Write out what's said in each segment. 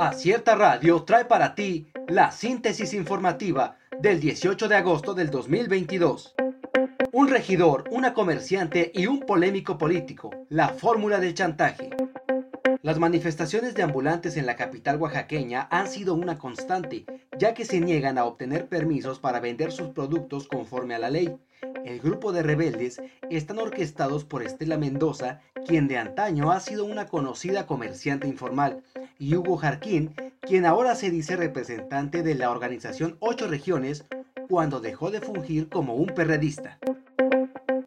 Acierta Radio trae para ti la síntesis informativa del 18 de agosto del 2022. Un regidor, una comerciante y un polémico político. La fórmula del chantaje. Las manifestaciones de ambulantes en la capital oaxaqueña han sido una constante, ya que se niegan a obtener permisos para vender sus productos conforme a la ley. El grupo de rebeldes están orquestados por Estela Mendoza, quien de antaño ha sido una conocida comerciante informal, y Hugo Jarquín, quien ahora se dice representante de la organización Ocho Regiones cuando dejó de fungir como un perredista.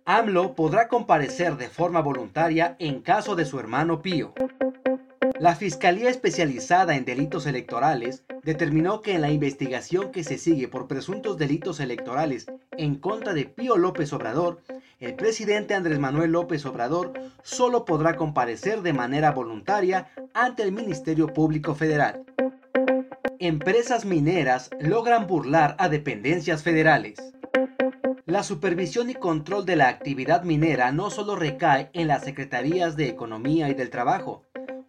AMLO podrá comparecer de forma voluntaria en caso de su hermano Pío. La Fiscalía Especializada en Delitos Electorales determinó que en la investigación que se sigue por presuntos delitos electorales en contra de Pío López Obrador, el presidente Andrés Manuel López Obrador solo podrá comparecer de manera voluntaria ante el Ministerio Público Federal. Empresas mineras logran burlar a dependencias federales. La supervisión y control de la actividad minera no solo recae en las Secretarías de Economía y del Trabajo,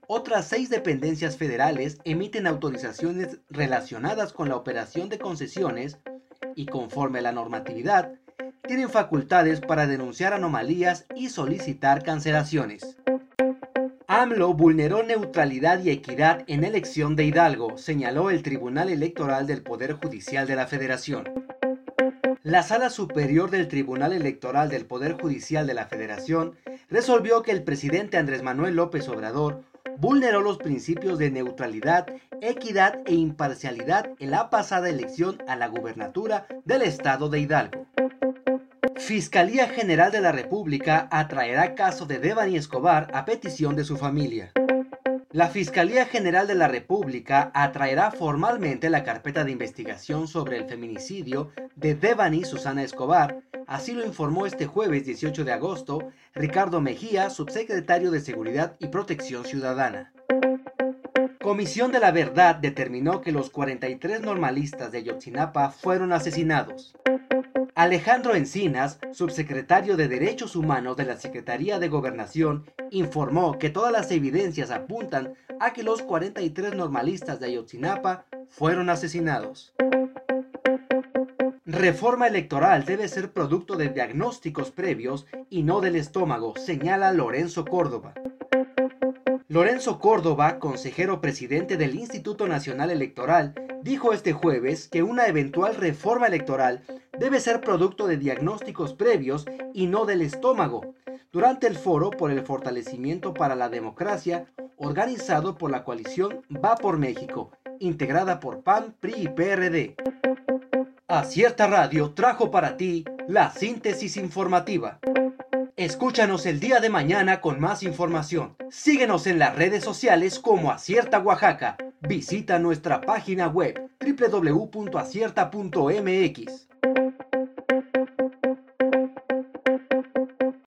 otras seis dependencias federales emiten autorizaciones relacionadas con la operación de concesiones y conforme a la normatividad, tienen facultades para denunciar anomalías y solicitar cancelaciones. AMLO vulneró neutralidad y equidad en elección de Hidalgo, señaló el Tribunal Electoral del Poder Judicial de la Federación. La Sala Superior del Tribunal Electoral del Poder Judicial de la Federación resolvió que el presidente Andrés Manuel López Obrador vulneró los principios de neutralidad, equidad e imparcialidad en la pasada elección a la gubernatura del estado de Hidalgo. Fiscalía General de la República atraerá caso de Devani Escobar a petición de su familia. La Fiscalía General de la República atraerá formalmente la carpeta de investigación sobre el feminicidio de Devani Susana Escobar, así lo informó este jueves 18 de agosto Ricardo Mejía, subsecretario de Seguridad y Protección Ciudadana. Comisión de la Verdad determinó que los 43 normalistas de Yotzinapa fueron asesinados. Alejandro Encinas, subsecretario de Derechos Humanos de la Secretaría de Gobernación, informó que todas las evidencias apuntan a que los 43 normalistas de Ayotzinapa fueron asesinados. Reforma electoral debe ser producto de diagnósticos previos y no del estómago, señala Lorenzo Córdoba. Lorenzo Córdoba, consejero presidente del Instituto Nacional Electoral, dijo este jueves que una eventual reforma electoral debe ser producto de diagnósticos previos y no del estómago, durante el foro por el fortalecimiento para la democracia organizado por la coalición Va por México, integrada por PAN, PRI y PRD. Acierta Radio trajo para ti la síntesis informativa. Escúchanos el día de mañana con más información. Síguenos en las redes sociales como Acierta Oaxaca. Visita nuestra página web www.acierta.mx.